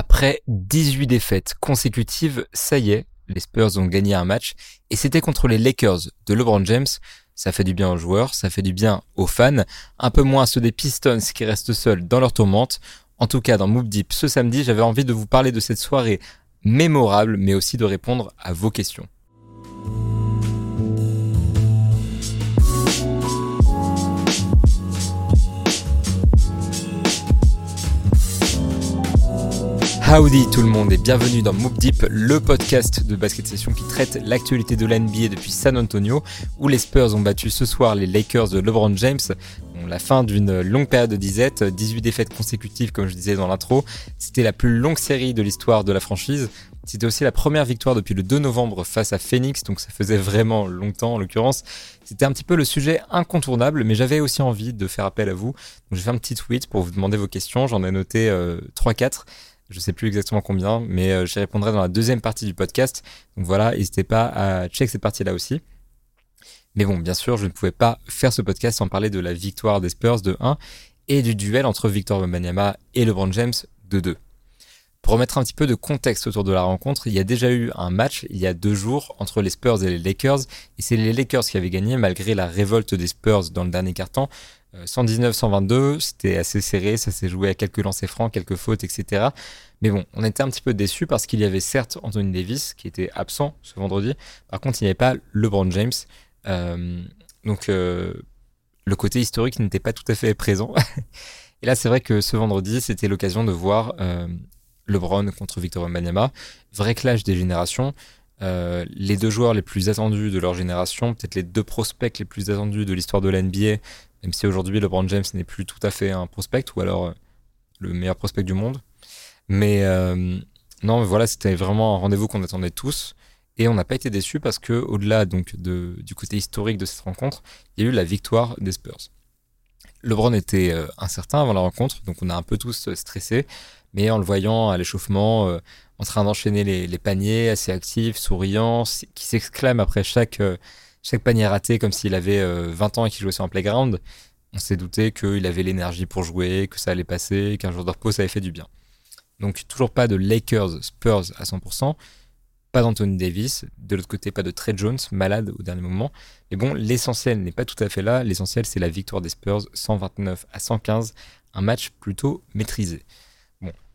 Après 18 défaites consécutives, ça y est, les Spurs ont gagné un match et c'était contre les Lakers de LeBron James. Ça fait du bien aux joueurs, ça fait du bien aux fans, un peu moins ceux des Pistons qui restent seuls dans leur tourmente. En tout cas, dans Move Deep ce samedi, j'avais envie de vous parler de cette soirée mémorable, mais aussi de répondre à vos questions. Howdy tout le monde et bienvenue dans Move Deep, le podcast de basket session qui traite l'actualité de l'NBA depuis San Antonio, où les Spurs ont battu ce soir les Lakers de LeBron James. la fin d'une longue période de disette, 18 défaites consécutives comme je disais dans l'intro. C'était la plus longue série de l'histoire de la franchise. C'était aussi la première victoire depuis le 2 novembre face à Phoenix, donc ça faisait vraiment longtemps en l'occurrence. C'était un petit peu le sujet incontournable, mais j'avais aussi envie de faire appel à vous. Donc j'ai fait un petit tweet pour vous demander vos questions, j'en ai noté euh, 3-4. Je sais plus exactement combien, mais euh, j'y répondrai dans la deuxième partie du podcast. Donc voilà, n'hésitez pas à check cette partie-là aussi. Mais bon, bien sûr, je ne pouvais pas faire ce podcast sans parler de la victoire des Spurs de 1 et du duel entre Victor Wembanyama et LeBron James de 2. Pour remettre un petit peu de contexte autour de la rencontre, il y a déjà eu un match il y a deux jours entre les Spurs et les Lakers, et c'est les Lakers qui avaient gagné malgré la révolte des Spurs dans le dernier quart-temps. 119-122, euh, c'était assez serré, ça s'est joué à quelques lancers francs, quelques fautes, etc. Mais bon, on était un petit peu déçus parce qu'il y avait certes Anthony Davis qui était absent ce vendredi, par contre il n'y avait pas LeBron James. Euh, donc euh, le côté historique n'était pas tout à fait présent. Et là c'est vrai que ce vendredi c'était l'occasion de voir LeBron contre Victor Wembanyama, vrai clash des générations. les deux joueurs les plus attendus de leur génération, peut-être les deux prospects les plus attendus de l'histoire de l'NBA, même si aujourd'hui LeBron James n'est plus tout à fait un prospect ou alors euh, le meilleur prospect du monde. Mais euh, non, voilà, c'était vraiment un rendez-vous qu'on attendait tous. Et on n'a pas été déçus parce que, au-delà donc du côté historique de cette rencontre, il y a eu la victoire des Spurs. LeBron était euh, incertain avant la rencontre, donc on a un peu tous stressé. Mais en le voyant à l'échauffement, en train d'enchaîner les, paniers, assez actif, souriant, qui s'exclame après chaque chaque panier raté comme s'il avait 20 euh, ans et qu'il jouait sur un playground, on s'est douté qu'il avait l'énergie pour jouer, que ça allait passer, qu'un jour de repos, ça avait fait du bien. Donc toujours pas de Lakers Spurs à 100%, pas d'Anthony Davis, de l'autre côté pas de Trey Jones, malade au dernier moment. Mais bon, l'essentiel n'est pas tout à fait là, l'essentiel c'est la victoire des Spurs 129 à 115, un match plutôt maîtrisé.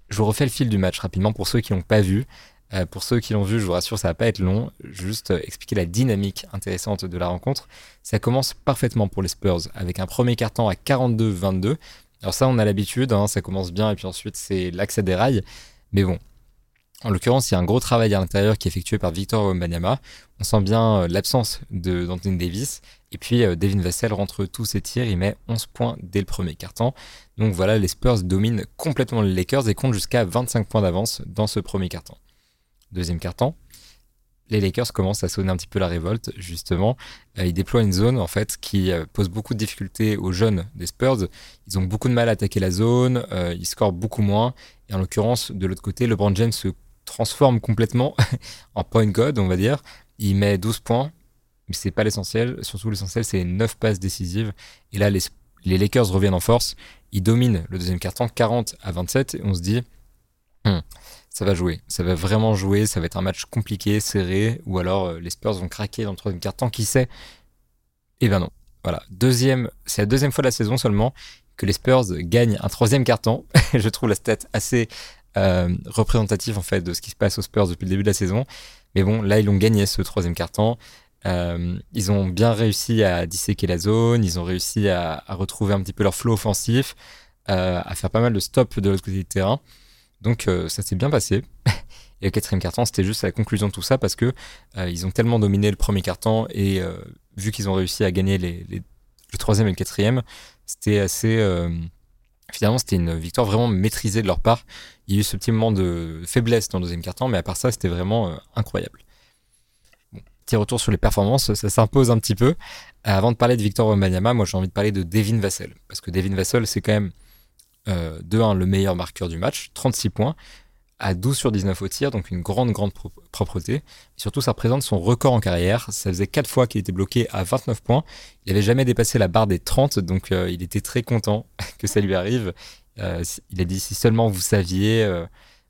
Je vous refais le fil du match rapidement pour ceux qui n'ont pas vu. Euh, pour ceux qui l'ont vu, je vous rassure, ça va pas être long. Juste euh, expliquer la dynamique intéressante de la rencontre. Ça commence parfaitement pour les Spurs avec un premier carton à 42-22. Alors ça, on a l'habitude, hein, ça commence bien et puis ensuite c'est l'accès des rails. Mais bon, en l'occurrence, il y a un gros travail à l'intérieur qui est effectué par Victor Wembanyama. On sent bien euh, l'absence d'Anthony Davis. Et puis Devin Vassell rentre tous ses tirs, il met 11 points dès le premier carton. Donc voilà, les Spurs dominent complètement les Lakers et comptent jusqu'à 25 points d'avance dans ce premier carton deuxième quart-temps, les Lakers commencent à sonner un petit peu la révolte, justement. Euh, ils déploient une zone, en fait, qui euh, pose beaucoup de difficultés aux jeunes des Spurs. Ils ont beaucoup de mal à attaquer la zone, euh, ils scorent beaucoup moins. Et en l'occurrence, de l'autre côté, LeBron James se transforme complètement en point god, on va dire. Il met 12 points, mais c'est pas l'essentiel. Surtout, l'essentiel, c'est 9 passes décisives. Et là, les, Lakers reviennent en force. Ils dominent le deuxième quart-temps, 40 à 27. Et on se dit, hmm, ça va jouer. Ça va vraiment jouer. Ça va être un match compliqué, serré, ou alors euh, les Spurs vont craquer dans le troisième quart-temps. Qui sait? Eh ben non. Voilà. Deuxième, c'est la deuxième fois de la saison seulement que les Spurs gagnent un troisième quart-temps. Je trouve la stat assez euh, représentative en fait de ce qui se passe aux Spurs depuis le début de la saison. Mais bon, là ils ont gagné ce troisième quart-temps. Euh, ils ont bien réussi à disséquer la zone. Ils ont réussi à, retrouver un petit peu leur flow offensif, à faire pas mal de stops de l'autre côté du terrain. Donc euh, ça s'est bien passé. Et le quatrième carton, c'était juste la conclusion de tout ça parce que euh, ils ont tellement dominé le premier carton et euh, vu qu'ils ont réussi à gagner les, le troisième et le quatrième, c'était assez. finalement, c'était une victoire vraiment maîtrisée de leur part. Il y a eu ce petit moment de faiblesse dans le deuxième carton, mais à part ça, c'était vraiment incroyable. Bon, petit retour sur les performances, ça s'impose un petit peu. avant de parler de Victor Wembanyama, moi j'ai envie de parler de Devin Vassell parce que Devin Vassell, c'est quand même euh, de 1 le meilleur marqueur du match, 36 points, à 12 sur 19 au tir, donc une grande, grande propreté. Et surtout, ça représente son record en carrière. Ça faisait 4 fois qu'il était bloqué à 29 points. Il n'avait jamais dépassé la barre des 30, donc euh, il était très content que ça lui arrive. Euh, il a dit si seulement vous saviez,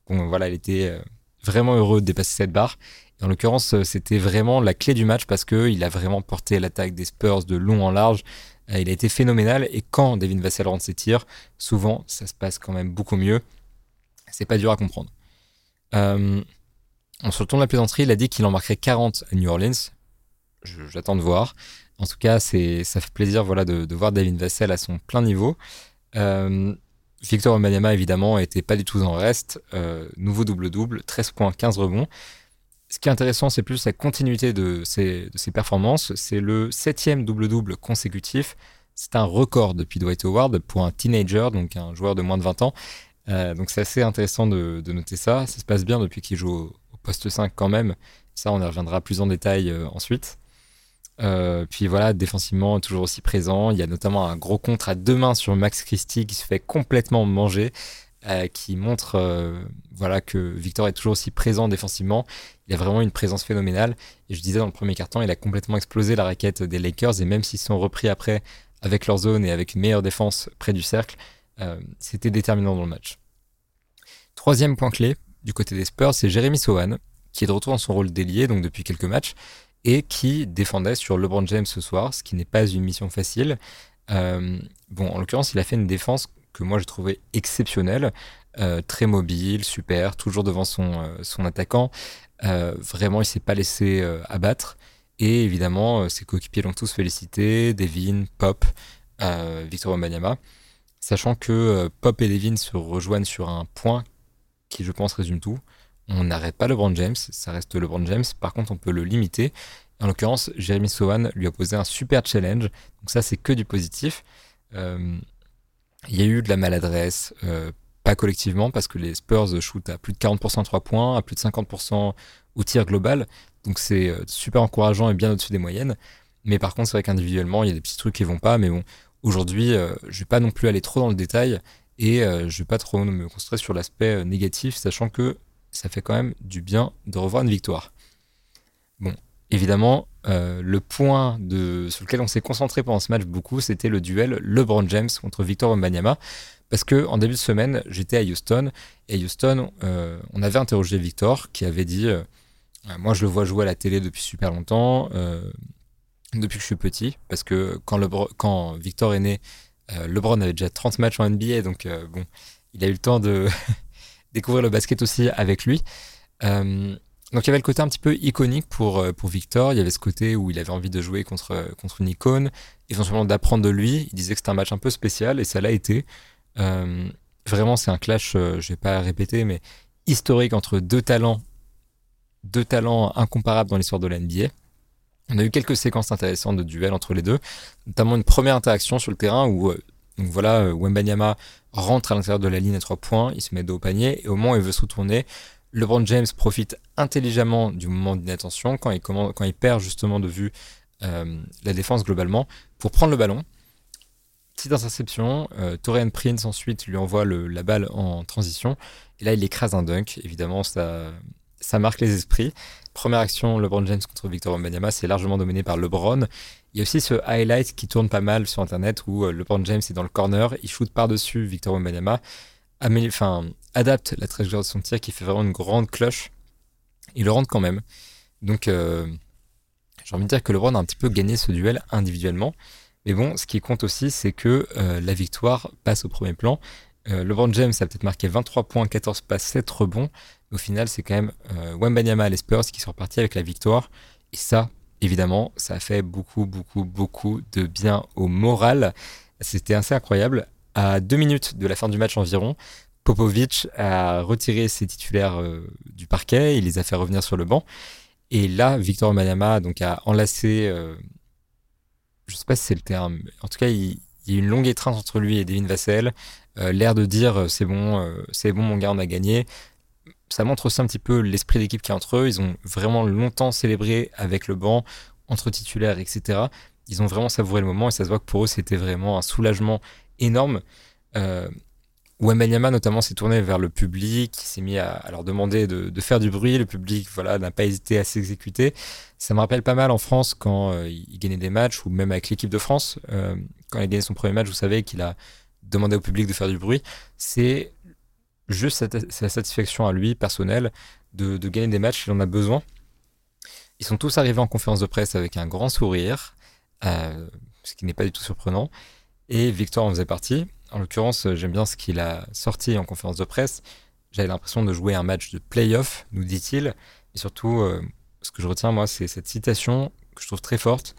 voilà, il était vraiment heureux de dépasser cette barre. En l'occurrence, c'était vraiment la clé du match parce qu'il a vraiment porté l'attaque des Spurs de long en large. il a été phénoménal et quand Devin Vassell rentre ses tirs, souvent ça se passe quand même beaucoup mieux. C'est pas dur à comprendre. sur le ton de la plaisanterie, il a dit qu'il en marquerait 40 à New Orleans. J'attends de voir. En tout cas, ça fait plaisir de, voir David Vassell à son plein niveau. Euh, Victor Wembanyama, évidemment, n'était pas du tout en reste. Euh, nouveau double-double, 13 points, 15 rebonds. Ce qui est intéressant, c'est plus la continuité de ses, performances. C'est le septième double-double consécutif. C'est un record depuis Dwight Howard pour un teenager, donc un joueur de moins de 20 ans. Euh, donc c'est assez intéressant de, noter ça. Ça se passe bien depuis qu'il joue au, poste 5 quand même. Ça, on y reviendra plus en détail ensuite. Euh, puis voilà, défensivement, toujours aussi présent. Il y a notamment un gros contre à deux mains sur Max Christie qui se fait complètement manger, euh, qui montre euh, voilà que Victor est toujours aussi présent défensivement. Il a vraiment une présence phénoménale. Et je disais dans le premier carton, il a complètement explosé la raquette des Lakers. Et même s'ils sont repris après avec leur zone et avec une meilleure défense près du cercle, c'était déterminant dans le match. Troisième point clé du côté des Spurs, c'est Jeremy Sohan, qui est de retour dans son rôle d'ailier, donc depuis quelques matchs et qui défendait sur LeBron James ce soir, ce qui n'est pas une mission facile. Euh, bon, en l'occurrence, il a fait une défense que moi j'ai trouvé exceptionnelle, euh, très mobile, super, toujours devant son, euh, son attaquant. vraiment, il s'est pas laissé abattre. Et évidemment, ses coéquipiers l'ont tous félicité, Devin, Pop, Victor Wembanyama, sachant que Pop et Devin se rejoignent sur un point qui, je pense, résume tout on n'arrête pas LeBron James, ça reste LeBron James. Par contre, on peut le limiter. En l'occurrence, Jeremy Sohan lui a posé un super challenge. Donc ça, c'est que du positif. Euh, il y a eu de la maladresse, euh, pas collectivement, parce que les Spurs shootent à plus de 40% à 3 points, à plus de 50% au tir global. Donc c'est euh, super encourageant et bien au-dessus des moyennes. Mais par contre, c'est vrai qu'individuellement, il y a des petits trucs qui vont pas. Mais bon, aujourd'hui, je vais pas non plus aller trop dans le détail et je vais pas trop me concentrer sur l'aspect négatif, sachant que ça fait quand même du bien de revoir une victoire. Évidemment, euh, le point sur lequel on s'est concentré pendant ce match beaucoup, c'était le duel LeBron James contre Victor Wembanyama. Parce que en début de semaine, j'étais à Houston et Houston, euh, on avait interrogé Victor qui avait dit euh, Moi, je le vois jouer à la télé depuis super longtemps, depuis que je suis petit. Parce que quand, quand Victor est né, LeBron avait déjà 30 matchs en NBA, donc bon, il a eu le temps de, découvrir le basket aussi avec lui. Euh, donc il y avait le côté un petit peu iconique pour, euh, pour Victor. Il y avait ce côté où il avait envie de jouer contre, contre une icône, éventuellement d'apprendre de lui. Il disait que c'était un match un peu spécial et ça l'a été. Euh, vraiment, c'est un clash, je vais pas répéter, mais historique entre deux talents, deux talents incomparables dans l'histoire de la NBA. On a eu quelques séquences intéressantes de duel entre les deux, notamment une première interaction sur le terrain où donc voilà, Wembanyama rentre à l'intérieur de la ligne à trois points, il se met dos au panier, et au moment où il veut se retourner, LeBron James profite intelligemment du moment d'inattention, quand il, perd justement de vue euh, la défense globalement, pour prendre le ballon. Petite interception, euh, Torian Prince ensuite lui envoie la balle en transition, et là il écrase un dunk, évidemment ça, ça marque les esprits. Première action, LeBron James contre Victor Wembanyama, c'est largement dominé par LeBron. Il y a aussi ce highlight qui tourne pas mal sur Internet où euh, LeBron James est dans le corner, il shoot par-dessus Victor Wembanyama, enfin, adapte la trajectoire de son tir qui fait vraiment une grande cloche. Il le rentre quand même. Donc, euh, j'ai envie de dire que LeBron a un petit peu gagné ce duel individuellement. Mais bon, ce qui compte aussi, c'est que euh, la victoire passe au premier plan. LeBron James a peut-être marqué 23 points, 14 passes, 7 rebonds. Au final, c'est quand même euh, Wembanyama et les Spurs qui sont repartis avec la victoire. Et ça, évidemment, ça a fait beaucoup, beaucoup, beaucoup de bien au moral. C'était assez incroyable. À deux minutes de la fin du match environ, Popovic a retiré ses titulaires euh, du parquet, il les a fait revenir sur le banc. Et là, Victor Wembanyama donc, a enlacé, euh, je ne sais pas si c'est le terme, en tout cas, il, y a une longue étreinte entre lui et Devin Vassell. L'air de dire c'est bon, c'est bon mon gars, on a gagné ça montre aussi un petit peu l'esprit d'équipe qui est entre eux. Ils ont vraiment longtemps célébré avec le banc, entre titulaires, etc. Ils ont vraiment savouré le moment et ça se voit que pour eux, c'était vraiment un soulagement énorme. Euh, Wembanyama notamment s'est tourné vers le public, s'est mis à, leur demander de, faire du bruit. Le public voilà, n'a pas hésité à s'exécuter. Ça me rappelle pas mal en France quand euh, il gagnait des matchs ou même avec l'équipe de France. Euh, quand il a gagné son premier match, vous savez qu'il a demandé au public de faire du bruit. C'est juste sa, satisfaction à lui, personnelle, de, gagner des matchs, il en a besoin. Ils sont tous arrivés en conférence de presse avec un grand sourire, euh, ce qui n'est pas du tout surprenant. Et Victor en faisait partie. En l'occurrence, j'aime bien ce qu'il a sorti en conférence de presse. J'avais l'impression de jouer un match de playoff, nous dit-il. Et surtout, euh, ce que je retiens, moi, c'est cette citation que je trouve très forte.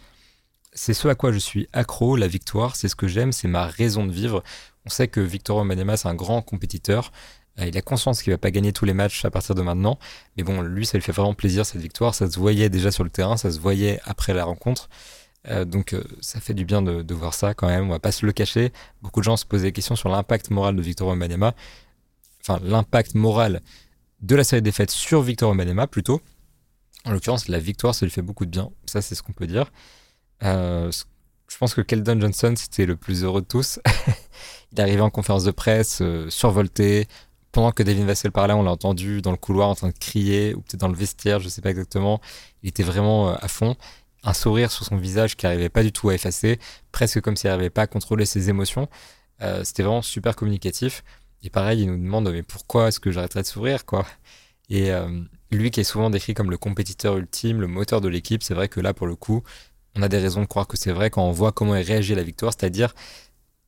C'est ce à quoi je suis accro, la victoire, c'est ce que j'aime, c'est ma raison de vivre. On sait que Victor Wembanyama, c'est un grand compétiteur. Euh, il a conscience qu'il va pas gagner tous les matchs à partir de maintenant. Mais bon, lui, ça lui fait vraiment plaisir, cette victoire. Ça se voyait déjà sur le terrain, ça se voyait après la rencontre. Euh, donc ça fait du bien de, voir ça quand même, on va pas se le cacher. Beaucoup de gens se posaient des questions sur l'impact moral de Victor Wembanyama. Enfin, l'impact moral de la série des fêtes sur Victor Wembanyama plutôt. En l'occurrence, la victoire, ça lui fait beaucoup de bien. Ça, c'est ce qu'on peut dire. Euh, je pense que Keldon Johnson, c'était le plus heureux de tous. il est arrivé en conférence de presse, euh, survolté. Pendant que Devin Vassell parlait, on l'a entendu dans le couloir en train de crier, ou peut-être dans le vestiaire, je ne sais pas exactement. Il était vraiment euh, à fond. Un sourire sur son visage qui n'arrivait pas du tout à effacer, presque comme s'il n'arrivait pas à contrôler ses émotions. c'était vraiment super communicatif. Et pareil, il nous demande mais pourquoi est-ce que j'arrêterais de sourire quoi? Et lui qui est souvent décrit comme le compétiteur ultime, le moteur de l'équipe, c'est vrai que là, pour le coup, on a des raisons de croire que c'est vrai quand on voit comment il réagit à la victoire, c'est-à-dire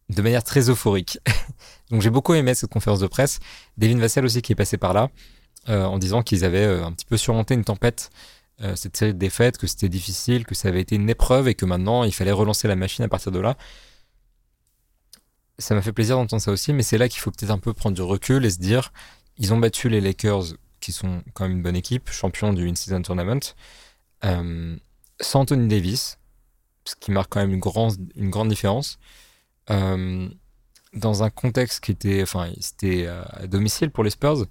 de manière très euphorique. Donc j'ai beaucoup aimé cette conférence de presse. Devin Vassell aussi qui est passé par là, euh, en disant qu'ils avaient euh, un petit peu surmonté une tempête, euh, cette série de défaites, que c'était difficile, que ça avait été une épreuve et que maintenant il fallait relancer la machine à partir de là. Ça m'a fait plaisir d'entendre ça aussi, mais c'est là qu'il faut peut-être un peu prendre du recul et se dire, ils ont battu les Lakers qui sont quand même une bonne équipe, champion du In-Season Tournament, euh, sans Anthony Davis, ce qui marque quand même une, grande, une grande différence. Euh, dans un contexte qui était, enfin, c'était à domicile pour les Spurs.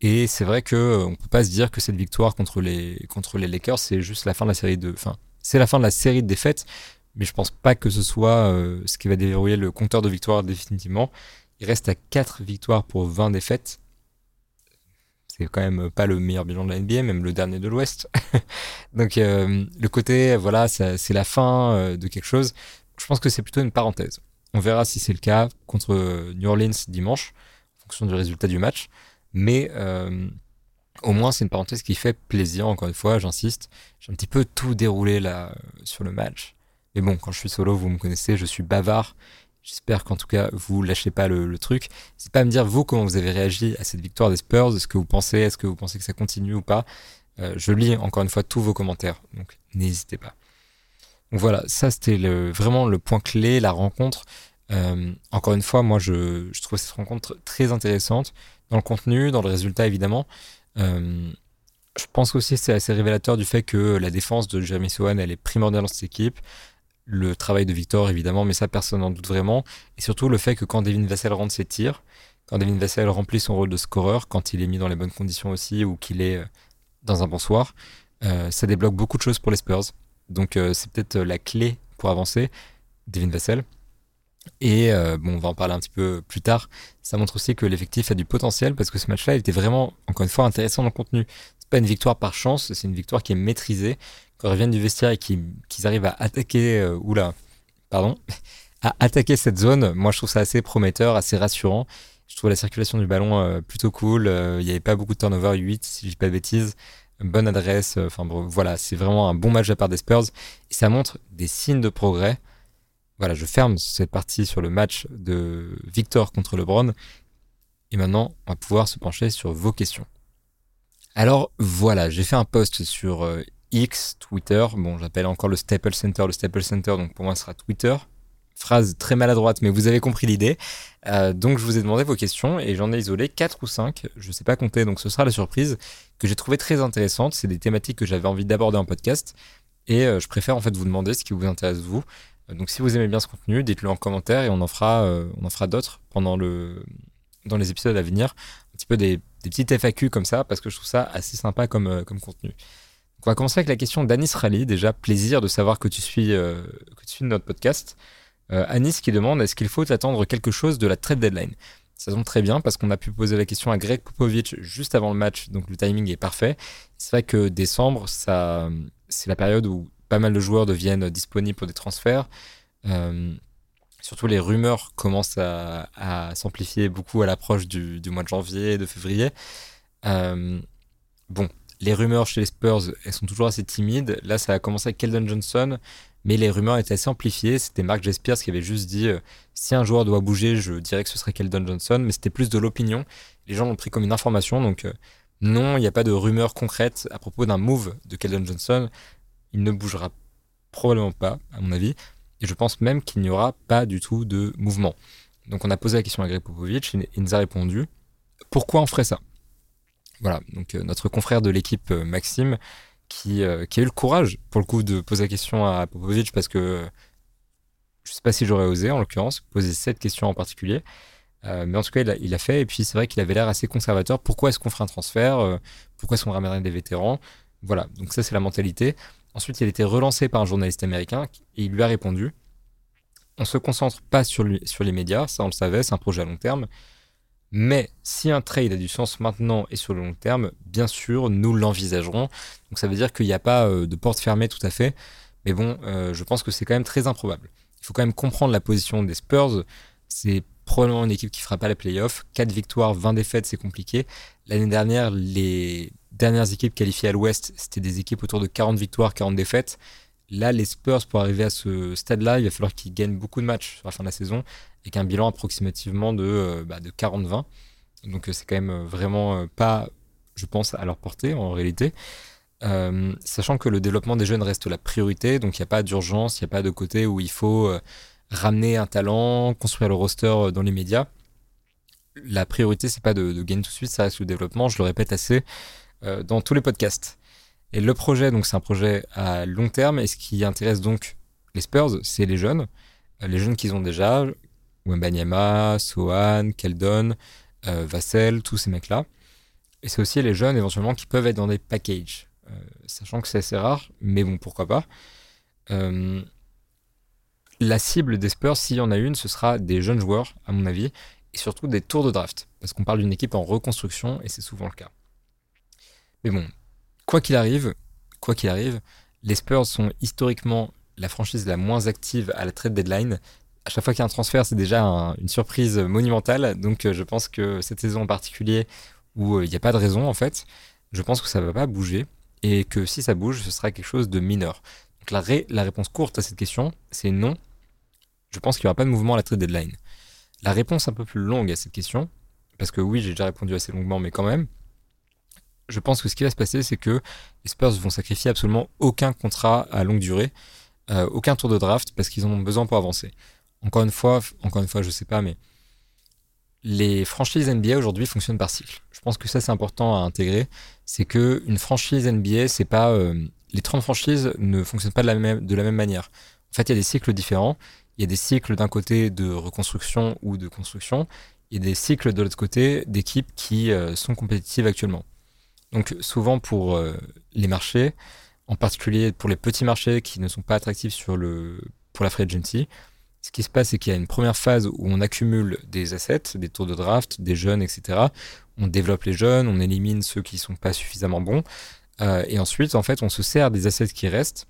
Et c'est vrai que euh, on peut pas se dire que cette victoire contre les contre les Lakers, c'est juste la fin de la série de, enfin, c'est la fin de la série de défaites. Mais je pense pas que ce soit ce qui va déverrouiller le compteur de victoires définitivement. Il reste à 4 victoires pour 20 défaites c'est quand même pas le meilleur bilan de la NBA, même le dernier de l'Ouest. Donc euh, le côté, voilà, c'est la fin euh, de quelque chose. Je pense que c'est plutôt une parenthèse. On verra si c'est le cas contre New Orleans dimanche, en fonction du résultat du match. Mais euh, au moins, c'est une parenthèse qui fait plaisir, encore une fois, j'insiste. J'ai un petit peu tout déroulé là sur le match. Mais bon, quand je suis solo, vous me connaissez, je suis bavard J'espère qu'en tout cas, vous lâchez pas le, truc. C'est pas à me dire, vous, comment vous avez réagi à cette victoire des Spurs. Est-ce que vous pensez, est-ce que vous pensez que ça continue ou pas? Euh, Je lis encore une fois tous vos commentaires. Donc, n'hésitez pas. Donc voilà, ça c'était vraiment le point clé, la rencontre. Euh, encore une fois, moi je, trouve cette rencontre très intéressante dans le contenu, dans le résultat évidemment. Euh, je pense aussi que c'est assez révélateur du fait que la défense de Jeremy Sohan elle est primordiale dans cette équipe le travail de Victor, évidemment, mais ça, personne n'en doute vraiment. Et surtout le fait que quand Devin Vassell rentre ses tirs, quand Devin Vassell remplit son rôle de scoreur, quand il est mis dans les bonnes conditions aussi, ou qu'il est euh, dans un bon soir, ça débloque beaucoup de choses pour les Spurs. Donc c'est peut-être la clé pour avancer, Devin Vassell. Et bon, on va en parler un petit peu plus tard. Ça montre aussi que l'effectif a du potentiel parce que ce match-là, était vraiment, encore une fois, intéressant dans le contenu. C'est pas une victoire par chance, c'est une victoire qui est maîtrisée quand ils reviennent du vestiaire et qu'ils arrivent à attaquer, euh, oula, pardon, à attaquer cette zone, moi je trouve ça assez prometteur, assez rassurant. Je trouve la circulation du ballon euh, plutôt cool. Euh, il n'y avait pas beaucoup de turnover, 8 si je dis pas de bêtises. Bonne adresse. Enfin voilà, c'est vraiment un bon match de la part des Spurs. Et ça montre des signes de progrès. Voilà, je ferme cette partie sur le match de Victor contre LeBron. Et maintenant, on va pouvoir se pencher sur vos questions. Alors voilà, j'ai fait un post sur X, Twitter. Bon, j'appelle encore le Staples Center le Staples Center, donc pour moi ce sera Twitter. Phrase très maladroite, mais vous avez compris l'idée. Euh, donc je vous ai demandé vos questions et j'en ai isolé 4 ou 5, je ne sais pas compter, donc ce sera la surprise, que j'ai trouvé très intéressante. C'est des thématiques que j'avais envie d'aborder en podcast et euh, je préfère en fait vous demander ce qui vous intéresse vous. Euh, donc si vous aimez bien ce contenu, dites-le en commentaire et on en fera, on en fera d'autres pendant le, dans les épisodes à venir. Un petit peu des, des petites FAQ comme ça parce que je trouve ça assez sympa comme, comme contenu. On va commencer avec la question d'Anis Rally. Déjà, plaisir de savoir que tu suis, euh, que tu suis notre podcast. Euh, Anis qui demande est-ce qu'il faut attendre quelque chose de la trade deadline? Ça tombe très bien parce qu'on a pu poser la question à Greg Popovich juste avant le match, donc le timing est parfait. C'est vrai que décembre, ça, c'est la période où pas mal de joueurs deviennent disponibles pour des transferts. Euh, Surtout les rumeurs commencent à, s'amplifier beaucoup à l'approche du, mois de janvier, de février. Euh, bon, les rumeurs chez les Spurs, elles sont toujours assez timides. Là, ça a commencé avec Keldon Johnson, mais les rumeurs étaient assez amplifiées. C'était Mark J. Spears qui avait juste dit euh, si un joueur doit bouger, je dirais que ce serait Keldon Johnson, mais c'était plus de l'opinion. Les gens l'ont pris comme une information, donc euh, non, il n'y a pas de rumeurs concrètes à propos d'un move de Keldon Johnson. Il ne bougera probablement pas, à mon avis. Et je pense même qu'il n'y aura pas du tout de mouvement. Donc on a posé la question à Greg Popovich et il nous a répondu pourquoi on ferait ça? Voilà, donc euh, notre confrère de l'équipe euh, Maxime qui, euh, qui, a eu le courage pour le coup de poser la question à Popovich parce que je sais pas si j'aurais osé en l'occurrence poser cette question en particulier. mais en tout cas, il a, fait. Et puis, c'est vrai qu'il avait l'air assez conservateur. Pourquoi est-ce qu'on ferait un transfert? Pourquoi est-ce qu'on ramènerait des vétérans? Voilà. Donc, ça, c'est la mentalité. Ensuite, il a été relancé par un journaliste américain et il lui a répondu on se concentre pas sur, les médias, ça on le savait, c'est un projet à long terme. Mais si un trade a du sens maintenant et sur le long terme, bien sûr, nous l'envisagerons. Donc ça veut dire qu'il n'y a pas euh, de porte fermée tout à fait. Mais bon, euh, je pense que c'est quand même très improbable. Il faut quand même comprendre la position des Spurs. C'est probablement une équipe qui fera pas la playoff. 4 victoires, 20 défaites, c'est compliqué. L'année dernière, les dernières équipes qualifiées à l'Ouest, c'était des équipes autour de 40 victoires, 40 défaites. Là, les Spurs, pour arriver à ce stade-là, il va falloir qu'ils gagnent beaucoup de matchs sur la fin de la saison, avec un bilan approximativement de, euh, bah, de 40-20. Donc euh, c'est quand même euh, vraiment pas, je pense, à leur portée en réalité. sachant que le développement des jeunes reste la priorité, donc il n'y a pas d'urgence, il n'y a pas de côté où il faut ramener un talent, construire le roster dans les médias. La priorité, c'est pas de, de, gagner tout de suite, ça reste le développement. Je le répète assez. Euh, dans tous les podcasts. Et le projet, donc c'est un projet à long terme, et ce qui intéresse donc les Spurs, c'est les jeunes, euh, les jeunes qu'ils ont déjà, Wembanyama, Sohan, Keldon, euh, Vassell, tous ces mecs-là. Et c'est aussi les jeunes éventuellement qui peuvent être dans des packages, sachant que c'est assez rare, mais bon, pourquoi pas. la cible des Spurs, s'il y en a une, ce sera des jeunes joueurs, à mon avis, et surtout des tours de draft, parce qu'on parle d'une équipe en reconstruction, et c'est souvent le cas. Mais bon, quoi qu'il arrive, quoi qu'il arrive, les Spurs sont historiquement la franchise la moins active à la trade deadline. À chaque fois qu'il y a un transfert, c'est déjà une surprise monumentale. Donc euh, je pense que cette saison en particulier, où euh, il n'y a pas de raison en fait, je pense que ça ne va pas bouger. Et que si ça bouge, ce sera quelque chose de mineur. Donc la, la réponse courte à cette question, c'est non. Je pense qu'il n'y aura pas de mouvement à la trade deadline. La réponse un peu plus longue à cette question, parce que oui, j'ai déjà répondu assez longuement, mais quand même, je pense que ce qui va se passer, c'est que les Spurs vont sacrifier absolument aucun contrat à longue durée, euh, aucun tour de draft, parce qu'ils en ont besoin pour avancer. Encore une fois, encore une fois, je sais pas, mais les franchises NBA aujourd'hui fonctionnent par cycle. Je pense que ça c'est important à intégrer. C'est que une franchise NBA, c'est pas euh, les 30 franchises ne fonctionnent pas de la même de la même manière. En fait, il y a des cycles différents. Il y a des cycles d'un côté de reconstruction ou de construction. A des cycles de l'autre côté d'équipes qui euh, sont compétitives actuellement. Donc souvent pour euh, les marchés, en particulier pour les petits marchés qui ne sont pas attractifs pour la free agency, ce qui se passe, c'est qu'il y a une première phase où on accumule des assets, des tours de draft, des jeunes, etc. On développe les jeunes, on élimine ceux qui ne sont pas suffisamment bons. Euh, et ensuite, en fait, on se sert des assets qui restent,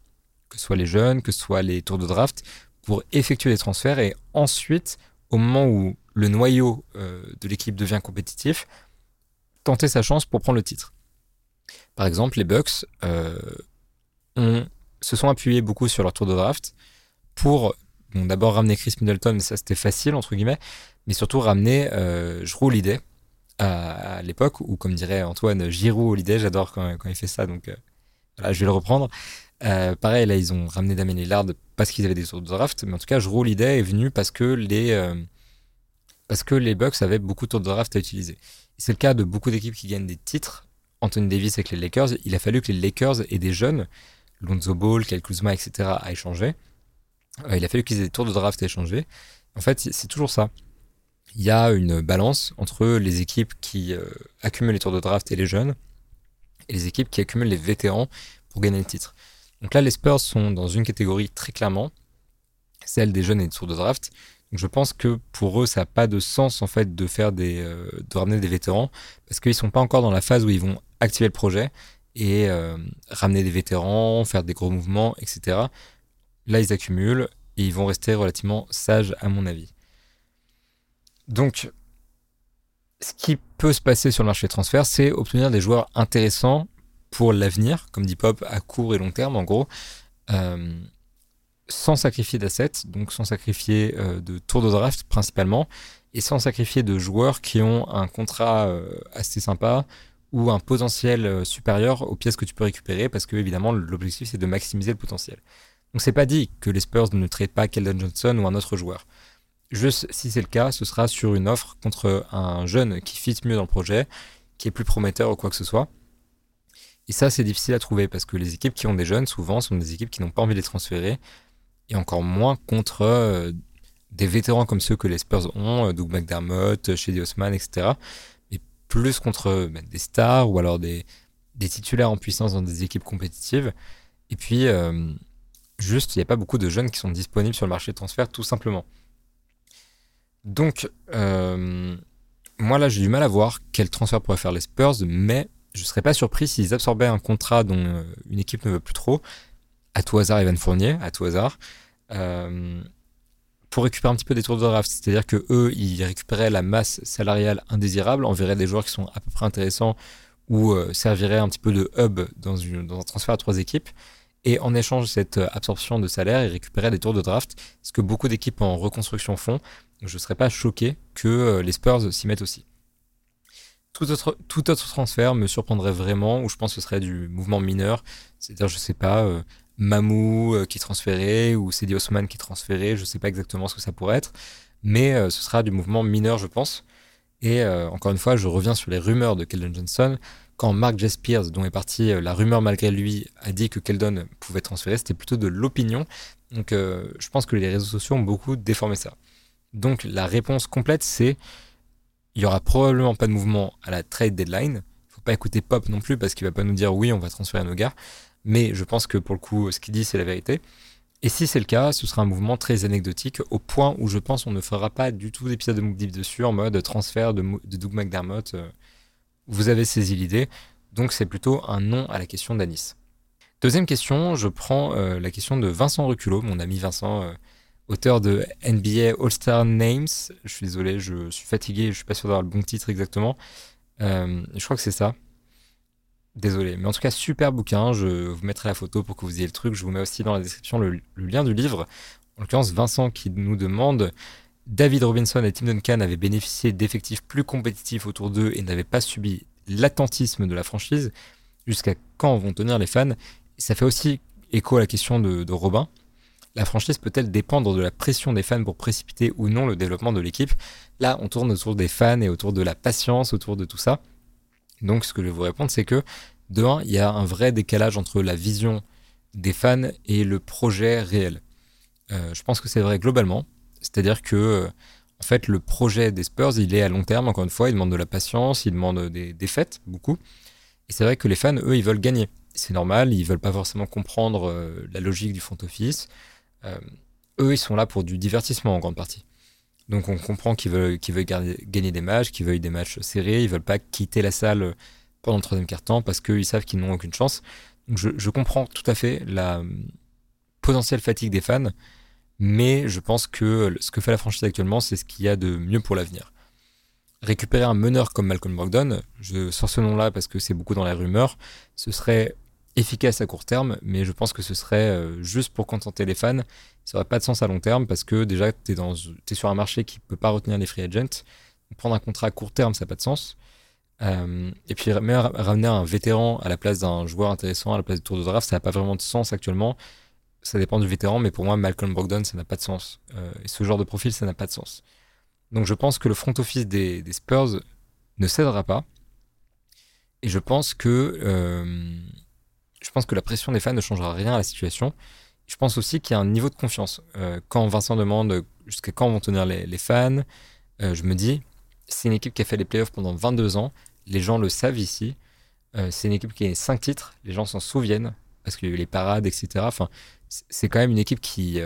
que ce soit les jeunes, que ce soit les tours de draft, pour effectuer les transferts. Et ensuite, au moment où le noyau euh, de l'équipe devient compétitif, tenter sa chance pour prendre le titre. Par exemple, les Bucks euh, se sont appuyés beaucoup sur leur tour de draft pour d'abord ramener Chris Middleton, mais ça c'était facile entre guillemets, mais surtout ramener euh, Holiday à, l'époque, ou comme dirait Antoine, Giroud Holiday, j'adore quand, il fait ça, donc euh, voilà, je vais le reprendre. Pareil, là ils ont ramené Damien Lillard parce qu'ils avaient des tours de draft, mais en tout cas Giroud Holiday est venu parce que les parce que les Bucks avaient beaucoup de tours de draft à utiliser. C'est le cas de beaucoup d'équipes qui gagnent des titres Anthony Davis avec les Lakers, il a fallu que les Lakers aient des jeunes, Lonzo Ball, Kyle Kuzma, etc., à échanger. Euh, il a fallu qu'ils aient des tours de draft à échanger. En fait, c'est toujours ça. Il y a une balance entre les équipes qui euh, accumulent les tours de draft et les jeunes, et les équipes qui accumulent les vétérans pour gagner le titre. Donc là, les Spurs sont dans une catégorie très clairement, celle des jeunes et des tours de draft. Je pense que pour eux, ça n'a pas de sens en fait de faire des, euh, ramener des vétérans parce qu'ils sont pas encore dans la phase où ils vont activer le projet et euh, ramener des vétérans, faire des gros mouvements, etc. Là, ils accumulent, et ils vont rester relativement sages à mon avis. Donc, ce qui peut se passer sur le marché de transfert, c'est obtenir des joueurs intéressants pour l'avenir, comme dit Pop, à court et long terme en gros, euh, sans sacrifier d'assets, donc sans sacrifier euh, de tour de draft principalement, et sans sacrifier de joueurs qui ont un contrat euh, assez sympa ou un potentiel supérieur aux pièces que tu peux récupérer, parce que évidemment l'objectif c'est de maximiser le potentiel. Donc c'est pas dit que les Spurs ne traitent pas Keldon Johnson ou un autre joueur. Juste si c'est le cas, ce sera sur une offre contre un jeune qui fit mieux dans le projet, qui est plus prometteur ou quoi que ce soit. Et ça, c'est difficile à trouver parce que les équipes qui ont des jeunes, souvent, sont des équipes qui n'ont pas envie de les transférer. Et encore moins contre euh, des vétérans comme ceux que les Spurs ont, euh, Doug McDermott, Shady Osman, etc. Mais plus contre bah, des stars ou alors des, titulaires en puissance dans des équipes compétitives. Et puis, euh, juste, il n'y a pas beaucoup de jeunes qui sont disponibles sur le marché de transfert, tout simplement. Donc, moi là, j'ai du mal à voir quel transfert pourrait faire les Spurs, mais je ne serais pas surpris s'ils absorbaient un contrat dont euh, une équipe ne veut plus trop, à tout hasard Evan Fournier, à tout hasard, euh, pour récupérer un petit peu des tours de draft. C'est-à-dire que eux, ils récupéraient la masse salariale indésirable, enverraient des joueurs qui sont à peu près intéressants ou euh, serviraient un petit peu de hub dans, un transfert à trois équipes. Et en échange de cette absorption de salaire, ils récupéraient des tours de draft, ce que beaucoup d'équipes en reconstruction font. je ne serais pas choqué que les Spurs s'y mettent aussi. Tout autre, transfert me surprendrait vraiment, ou je pense que ce serait du mouvement mineur. C'est-à-dire, je sais pas, euh, Mamou euh, qui transférait, ou Cedi Osman qui transférait, je sais pas exactement ce que ça pourrait être, mais euh, ce sera du mouvement mineur, je pense. Et encore une fois, je reviens sur les rumeurs de Keldon Johnson. Quand Mark J. Spears, dont est parti la rumeur malgré lui, a dit que Keldon pouvait transférer, c'était plutôt de l'opinion. Donc je pense que les réseaux sociaux ont beaucoup déformé ça. Donc la réponse complète, c'est il y aura probablement pas de mouvement à la trade deadline. Il faut pas écouter Pop non plus parce qu'il va pas nous dire oui, on va transférer nos gars. Mais je pense que pour le coup, ce qu'il dit, c'est la vérité. Et si c'est le cas, ce sera un mouvement très anecdotique au point où je pense on ne fera pas du tout d'épisode de Mook dessus en mode transfert de, Doug McDermott. Euh, vous avez saisi l'idée. Donc c'est plutôt un non à la question d'Anis. Deuxième question, je prends euh, la question de Vincent Reculot, mon ami Vincent, euh, auteur de NBA All-Star Names. Je suis désolé, je suis fatigué, je suis pas sûr d'avoir le bon titre exactement. Je crois que c'est ça. Désolé, mais en tout cas, super bouquin. Je vous mettrai la photo pour que vous ayez le truc. Je vous mets aussi dans la description le, lien du livre. En l'occurrence, Vincent qui nous demande David Robinson et Tim Duncan avaient bénéficié d'effectifs plus compétitifs autour d'eux et n'avaient pas subi l'attentisme de la franchise. Jusqu'à quand vont tenir les fans? Ça fait aussi écho à la question de Robin la franchise peut-elle dépendre de la pression des fans pour précipiter ou non le développement de l'équipe? Là, on tourne autour des fans et autour de la patience, autour de tout ça. Donc, ce que je vais vous répondre, c'est que, de un, il y a un vrai décalage entre la vision des fans et le projet réel. Euh, je pense que c'est vrai globalement. C'est-à-dire que, euh, en fait, le projet des Spurs, il est à long terme, encore une fois, il demande de la patience, il demande des défaites, beaucoup. Et c'est vrai que les fans, eux, ils veulent gagner. C'est normal, ils veulent pas forcément comprendre euh, la logique du front office. Eux, ils sont là pour du divertissement en grande partie. Donc on comprend qu'ils veulent, qu'ils veulent gagner des matchs, qu'ils veulent des matchs serrés, ils veulent pas quitter la salle pendant le troisième quart-temps parce qu'ils savent qu'ils n'ont aucune chance. Donc je, comprends tout à fait la potentielle fatigue des fans, mais je pense que ce que fait la franchise actuellement, c'est ce qu'il y a de mieux pour l'avenir. Récupérer un meneur comme Malcolm Brogdon, je sors ce nom-là parce que c'est beaucoup dans les rumeurs, ce serait efficace à court terme, mais je pense que ce serait euh, juste pour contenter les fans. Ça n'aurait pas de sens à long terme parce que déjà, tu es, sur un marché qui ne peut pas retenir les free agents. Prendre un contrat à court terme, ça n'a pas de sens. Euh, et puis ramener un vétéran à la place d'un joueur intéressant, à la place du tour de draft, ça n'a pas vraiment de sens actuellement. Ça dépend du vétéran, mais pour moi, Malcolm Brogdon, ça n'a pas de sens. Euh, et ce genre de profil, ça n'a pas de sens. Donc je pense que le front office des Spurs ne cédera pas. Et je pense que je pense que la pression des fans ne changera rien à la situation. Je pense aussi qu'il y a un niveau de confiance. Euh, quand Vincent demande jusqu'à quand vont tenir les, fans, euh, je me dis, c'est une équipe qui a fait les playoffs pendant 22 ans. Les gens le savent ici. Euh, c'est une équipe qui a 5 titres. Les gens s'en souviennent parce qu'il y a eu les parades, etc. Enfin, c'est quand même une équipe qui,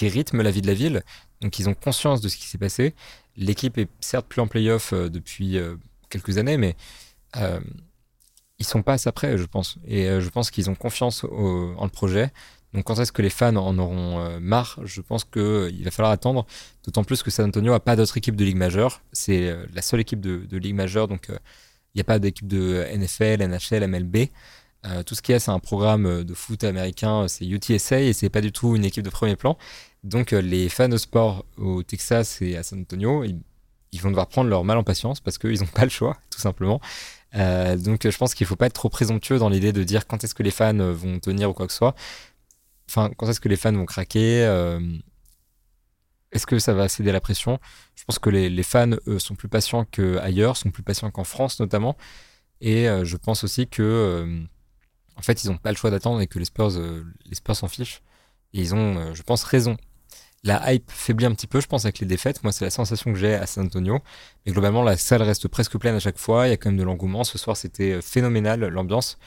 rythme la vie de la ville. Donc, ils ont conscience de ce qui s'est passé. L'équipe est certes plus en playoff depuis quelques années, mais ils sont pas ça près, je pense. Et euh, je pense qu'ils ont confiance en le projet. Donc quand est-ce que les fans en auront marre? Je pense qu'il va falloir attendre, d'autant plus que San Antonio n'a pas d'autre équipe de ligue majeure. C'est la seule équipe de, ligue majeure, donc il n'y a pas d'équipe de NFL, NHL, MLB. tout ce qu'il y a, c'est un programme de foot américain, c'est UTSA, et c'est pas du tout une équipe de premier plan. Donc les fans de sport au Texas et à San Antonio, ils vont devoir prendre leur mal en patience parce qu'ils n'ont pas le choix, tout simplement. Euh, donc je pense qu'il ne faut pas être trop présomptueux dans l'idée de dire quand est-ce que les fans vont tenir ou quoi que ce soit. Enfin, quand est-ce que les fans vont craquer euh, Est-ce que ça va céder à la pression? Je pense que les, fans eux, sont plus patients qu'ailleurs, sont plus patients qu'en France notamment. Et euh, je pense aussi que en fait, ils n'ont pas le choix d'attendre et que les Spurs, les Spurs s'en fichent. Et ils ont, je pense, raison la hype faiblit un petit peu, je pense, avec les défaites. Moi, c'est la sensation que j'ai à San Antonio. Mais globalement, la salle reste presque pleine à chaque fois. Il y a quand même de l'engouement. Ce soir, c'était euh, phénoménal, l'ambiance.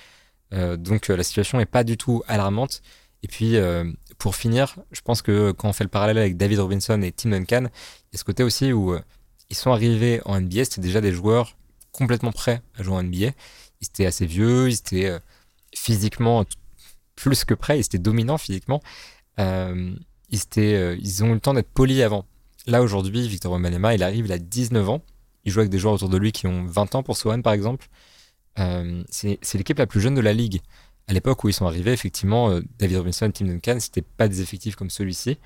Euh, donc, euh, la situation n'est pas du tout alarmante. Et puis, pour finir, je pense que quand on fait le parallèle avec David Robinson et Tim Duncan, il y a ce côté aussi où ils sont arrivés en NBA. C'était déjà des joueurs complètement prêts à jouer en NBA. Ils étaient assez vieux, ils étaient physiquement plus que prêts, ils étaient dominants physiquement. Euh, ils, ont eu le temps d'être polis avant. Là, aujourd'hui, Victor Wembanyama, il arrive, il a 19 ans. Il joue avec des joueurs autour de lui qui ont 20 ans pour Swan, par exemple. Euh, c'est l'équipe la plus jeune de la ligue. À l'époque où ils sont arrivés, effectivement, euh, David Robinson, Tim Duncan, c'était pas des effectifs comme celui-ci.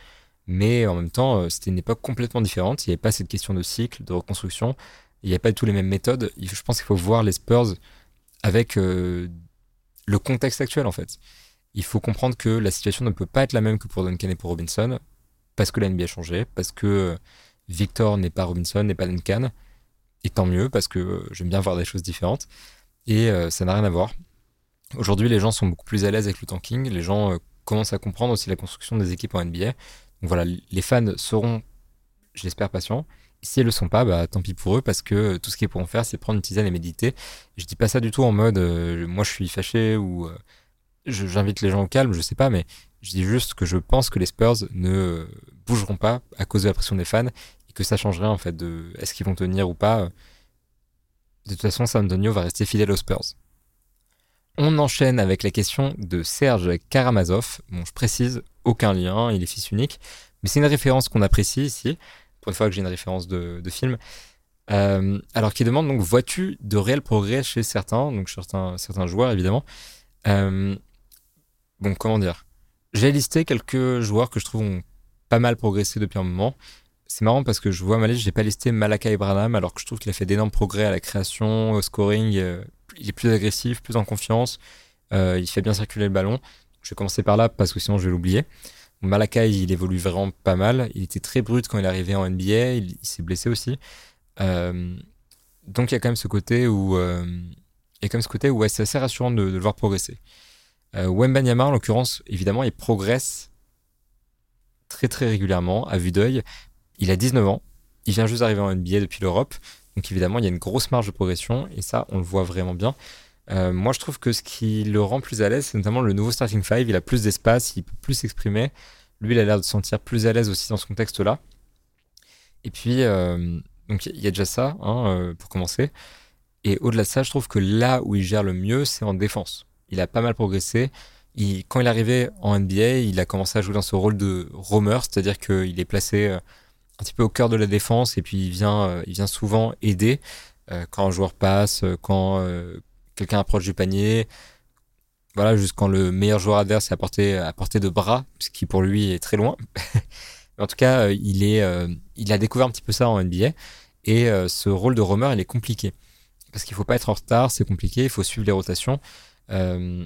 Mais en même temps, c'était une époque complètement différente. Il n'y avait pas cette question de cycle, de reconstruction. Il n'y avait pas tous les mêmes méthodes. Je pense qu'il faut voir les Spurs avec le contexte actuel, en fait il faut comprendre que la situation ne peut pas être la même que pour Duncan et pour Robinson, parce que la NBA a changé, parce que Victor n'est pas Robinson, n'est pas Duncan, et tant mieux, parce que j'aime bien voir des choses différentes, et euh, ça n'a rien à voir. Aujourd'hui, les gens sont beaucoup plus à l'aise avec le tanking, les gens euh, commencent à comprendre aussi la construction des équipes en NBA. Donc voilà, les fans seront, je l'espère, patients. si elles ne le sont pas, bah, tant pis pour eux, parce que tout ce qu'ils pourront faire, c'est prendre une tisane et méditer. Je dis pas ça du tout en mode euh, moi je suis fâché ou j'invite les gens au calme, je sais pas, mais je dis juste que je pense que les Spurs ne bougeront pas à cause de la pression des fans et que ça changerait en fait de est-ce qu'ils vont tenir ou pas. De toute façon, San Antonio va rester fidèle aux Spurs. On enchaîne avec la question de Serge Karamazov. Bon, je précise, aucun lien, il est fils unique, mais c'est une référence qu'on apprécie ici, pour une fois que j'ai une référence de, film. Euh, alors qui demande donc vois-tu de réels progrès chez certains, donc certains, certains joueurs évidemment. Euh, bon, comment dire? J'ai listé quelques joueurs que je trouve ont pas mal progressé depuis un moment. C'est marrant parce que je vois ma liste, j'ai pas listé Malaka Branham alors que je trouve qu'il a fait d'énormes progrès à la création, au scoring. Euh, il est plus agressif, plus en confiance. Euh, il fait bien circuler le ballon. Je vais commencer par là parce que sinon je vais l'oublier. Malaka, il évolue vraiment pas mal. Il était très brut quand il est arrivé en NBA. Il, s'est blessé aussi. Euh, donc il y a quand même ce côté où, il y a quand même ce côté où c'est assez rassurant de le voir progresser. Euh, Wembanyama, en l'occurrence, évidemment, il progresse très très régulièrement à vue d'œil. Il a 19 ans, il vient juste d'arriver en NBA depuis l'Europe, donc évidemment, il y a une grosse marge de progression et ça, on le voit vraiment bien. Euh, moi, je trouve que ce qui le rend plus à l'aise, c'est notamment le nouveau starting five. Il a plus d'espace, il peut plus s'exprimer. Lui, il a l'air de se sentir plus à l'aise aussi dans ce contexte-là. Et puis, euh, il y a déjà ça, hein, pour commencer. Et au-delà de ça, je trouve que là où il gère le mieux, c'est en défense il a pas mal progressé. Il, quand il est arrivé en NBA, il a commencé à jouer dans ce rôle de roamer, c'est-à-dire qu'il est placé euh, un petit peu au cœur de la défense et puis il vient, euh, il vient souvent aider euh, quand un joueur passe, quand quelqu'un approche du panier. Voilà, jusqu'à quand le meilleur joueur adverse est à portée, à portée de bras, ce qui pour lui est très loin. en tout cas, il, est, il a découvert un petit peu ça en NBA. Et ce rôle de roamer, il est compliqué. Parce qu'il faut pas être en retard, c'est compliqué, il faut suivre les rotations. Euh,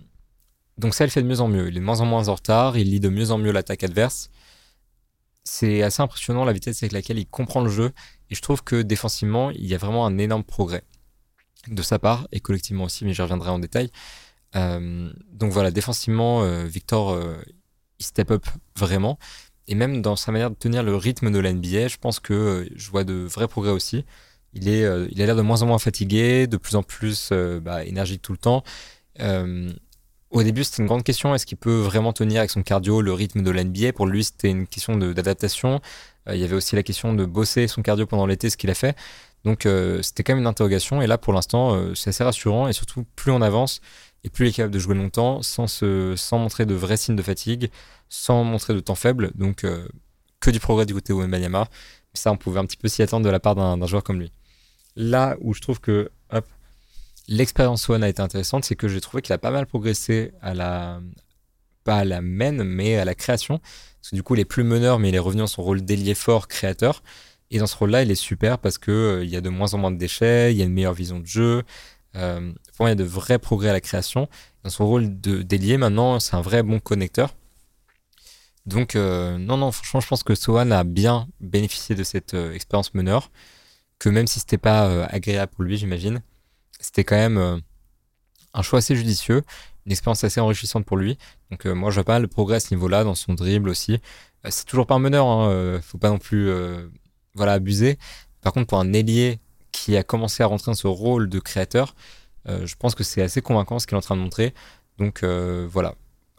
donc ça, il fait de mieux en mieux. Il est de moins en moins en retard, il lit de mieux en mieux l'attaque adverse. C'est assez impressionnant la vitesse avec laquelle il comprend le jeu. Et je trouve que défensivement, il y a vraiment un énorme progrès de sa part, et collectivement aussi, mais j'y reviendrai en détail. Euh, donc voilà, défensivement, euh, Victor, il step up vraiment. Et même dans sa manière de tenir le rythme de la NBA, je pense que je vois de vrais progrès aussi. Il, est, il a l'air de moins en moins fatigué, de plus en plus bah, énergique tout le temps. Euh, au début, c'était une grande question. Est-ce qu'il peut vraiment tenir avec son cardio le rythme de l'NBA Pour lui, c'était une question d'adaptation. Euh, il y avait aussi la question de bosser son cardio pendant l'été, ce qu'il a fait. Donc c'était quand même une interrogation. Et là, pour l'instant, c'est assez rassurant. Et surtout, plus on avance et plus il est capable de jouer longtemps sans, sans montrer de vrais signes de fatigue, sans montrer de temps faible. Donc que du progrès du côté Wembanyama. Ça, on pouvait un petit peu s'y attendre de la part d'un joueur comme lui. Là où je trouve que l'expérience One a été intéressante, c'est que j'ai trouvé qu'il a pas mal progressé à la, pas à la main, mais à la création. Parce que du coup, il est plus meneur, mais il est revenu dans son rôle d'ailier fort, créateur. Et dans ce rôle-là, il est super parce que euh, il y a de moins en moins de déchets, il y a une meilleure vision de jeu. Euh, il y a de vrais progrès à la création. Dans son rôle d'ailier, maintenant, c'est un vrai bon connecteur. Donc, euh, non, non, franchement, je pense que Sohan a bien bénéficié de cette expérience meneur. Que même si c'était pas agréable pour lui, j'imagine, c'était quand même un choix assez judicieux une expérience assez enrichissante pour lui. Donc euh, moi, je vois pas le progrès à ce niveau-là, dans son dribble aussi. Euh, c'est toujours pas un meneur, hein, euh, faut pas non plus voilà, abuser. Par contre, pour un ailier qui a commencé à rentrer dans ce rôle de créateur, je pense que c'est assez convaincant ce qu'il est en train de montrer. Donc voilà,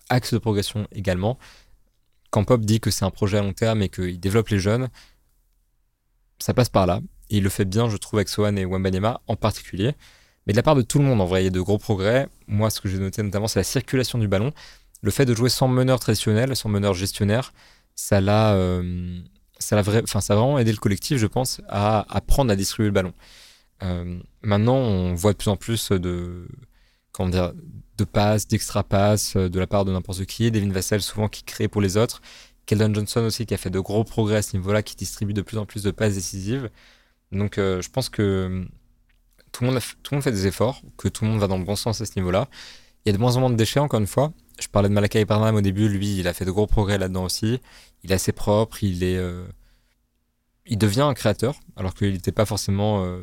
axe de progression également. Quand Pop dit que c'est un projet à long terme et qu'il développe les jeunes, ça passe par là. Il le fait bien, je trouve, avec Sohan et Wembanyama en particulier. Mais de la part de tout le monde, en vrai, il y a de gros progrès. Moi, ce que j'ai noté notamment, c'est la circulation du ballon. Le fait de jouer sans meneur traditionnel, sans meneur gestionnaire, ça l'a, euh, ça l'a vraiment aidé le collectif, je pense, à apprendre à distribuer le ballon. Euh, maintenant, on voit de plus en plus de, comment dire, de passes, d'extra passes euh, de la part de n'importe qui. Devin Vassell, souvent, qui crée pour les autres. Keldon Johnson aussi, qui a fait de gros progrès à ce niveau-là, qui distribue de plus en plus de passes décisives. Donc, je pense que tout le, monde tout le monde fait des efforts, que tout le monde va dans le bon sens à ce niveau-là. Il y a de moins en moins de déchets, encore une fois. Je parlais de Malakai Barnum au début, lui, il a fait de gros progrès là-dedans aussi. Il est assez propre, il est. Euh, il devient un créateur, alors qu'il n'était pas forcément euh,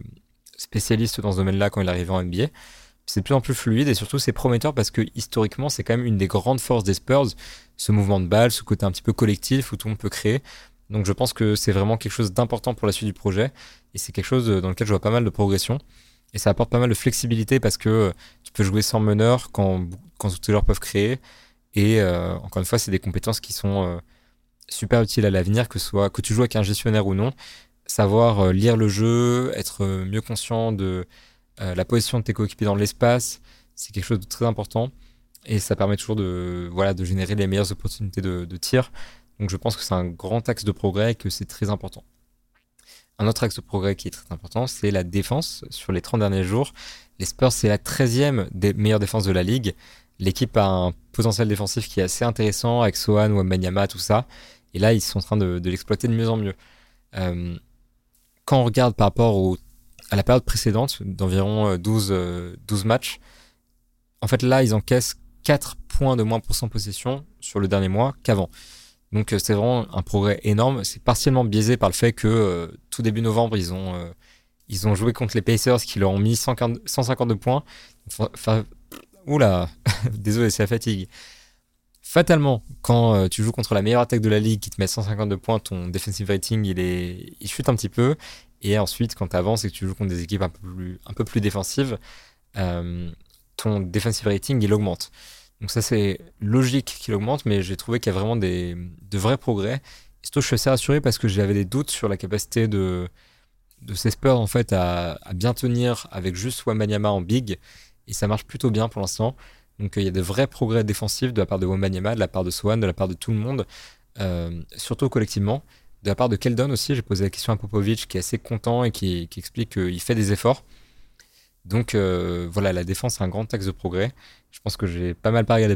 spécialiste dans ce domaine-là quand il arrivait en NBA. C'est de plus en plus fluide et surtout c'est prometteur parce que historiquement c'est quand même une des grandes forces des Spurs, ce mouvement de balle, ce côté un petit peu collectif où tout le monde peut créer. Donc je pense que c'est vraiment quelque chose d'important pour la suite du projet et c'est quelque chose dans lequel je vois pas mal de progression. Et ça apporte pas mal de flexibilité parce que euh, tu peux jouer sans meneur quand, quand tous peuvent créer. Et euh, encore une fois, c'est des compétences qui sont euh, super utiles à l'avenir, que, soit, que tu joues avec un gestionnaire ou non. Savoir lire le jeu, être mieux conscient de la position de tes coéquipiers dans l'espace, c'est quelque chose de très important. Et ça permet toujours de, voilà, de générer les meilleures opportunités de, de tir. Donc je pense que c'est un grand axe de progrès et que c'est très important. Un autre axe de progrès qui est très important, c'est la défense. Sur les 30 derniers jours, les Spurs, c'est la 13e des meilleures défenses de la ligue. L'équipe a un potentiel défensif qui est assez intéressant avec Sohan ou Manyama, tout ça. Et là, ils sont en train de, l'exploiter de mieux en mieux. Euh, quand on regarde par rapport à la période précédente, d'environ 12, euh, 12 euh, matchs, en fait là, ils encaissent 4 points de moins pour cent possession sur le dernier mois qu'avant. Donc euh, c'est vraiment un progrès énorme. C'est partiellement biaisé par le fait que euh, tout début novembre, ils ont, euh, ils ont joué contre les Pacers qui leur ont mis 152 points. Oula, désolé, c'est la fatigue. Fatalement, quand tu joues contre la meilleure attaque de la ligue qui te met 152 points, ton defensive rating il, est, chute un petit peu. Et ensuite, quand tu avances et que tu joues contre des équipes un peu plus, un défensives, ton defensive rating il augmente. Donc ça c'est logique qu'il augmente, mais j'ai trouvé qu'il y a vraiment des, de vrais progrès. Et surtout je suis assez rassuré parce que j'avais des doutes sur la capacité de, de ces Spurs en fait à, bien tenir avec juste Wembanyama en big. Et ça marche plutôt bien pour l'instant. Donc il y a de vrais progrès défensifs de la part de Wembanyama, de la part de Swan, de la part de tout le monde, euh, surtout collectivement. De la part de Keldon aussi, j'ai posé la question à Popovic qui est assez content et qui explique qu'il fait des efforts. Donc euh, voilà, la défense est un grand axe de progrès. Je pense que j'ai pas mal parlé.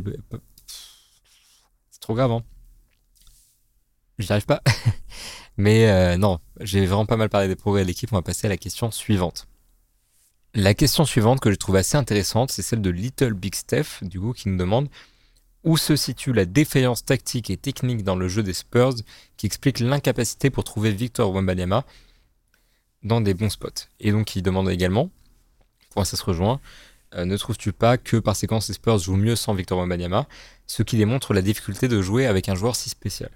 C'est trop grave, hein J'y arrive pas. Mais euh, non, j'ai vraiment pas mal parlé des progrès de l'équipe. On va passer à la question suivante. La question suivante que je trouve assez intéressante, c'est celle de Little Big Steph, du coup, qui nous demande où se situe la défaillance tactique et technique dans le jeu des Spurs qui explique l'incapacité pour trouver Victor Wembanyama dans des bons spots. Et donc il demande également ça se rejoint. Euh, ne trouves-tu pas que par séquence les Spurs jouent mieux sans Victor Wembanyama, ce qui démontre la difficulté de jouer avec un joueur si spécial?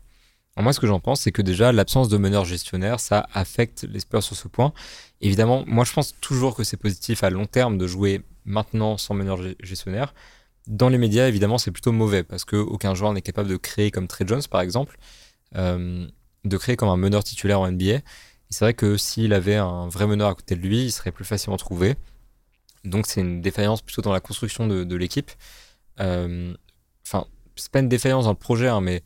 Moi, ce que j'en pense, c'est que déjà, l'absence de meneur gestionnaire, ça affecte les Spurs sur ce point. Évidemment, moi, je pense toujours que c'est positif à long terme de jouer maintenant sans meneur gestionnaire. Dans les médias, évidemment, c'est plutôt mauvais parce qu'aucun joueur n'est capable de créer comme Trey Jones, par exemple, euh, de créer comme un meneur titulaire en NBA. c'est vrai que s'il avait un vrai meneur à côté de lui, il serait plus facilement trouvé. Donc c'est une défaillance plutôt dans la construction de, l'équipe. Euh, enfin, c'est pas une défaillance dans le projet, hein, mais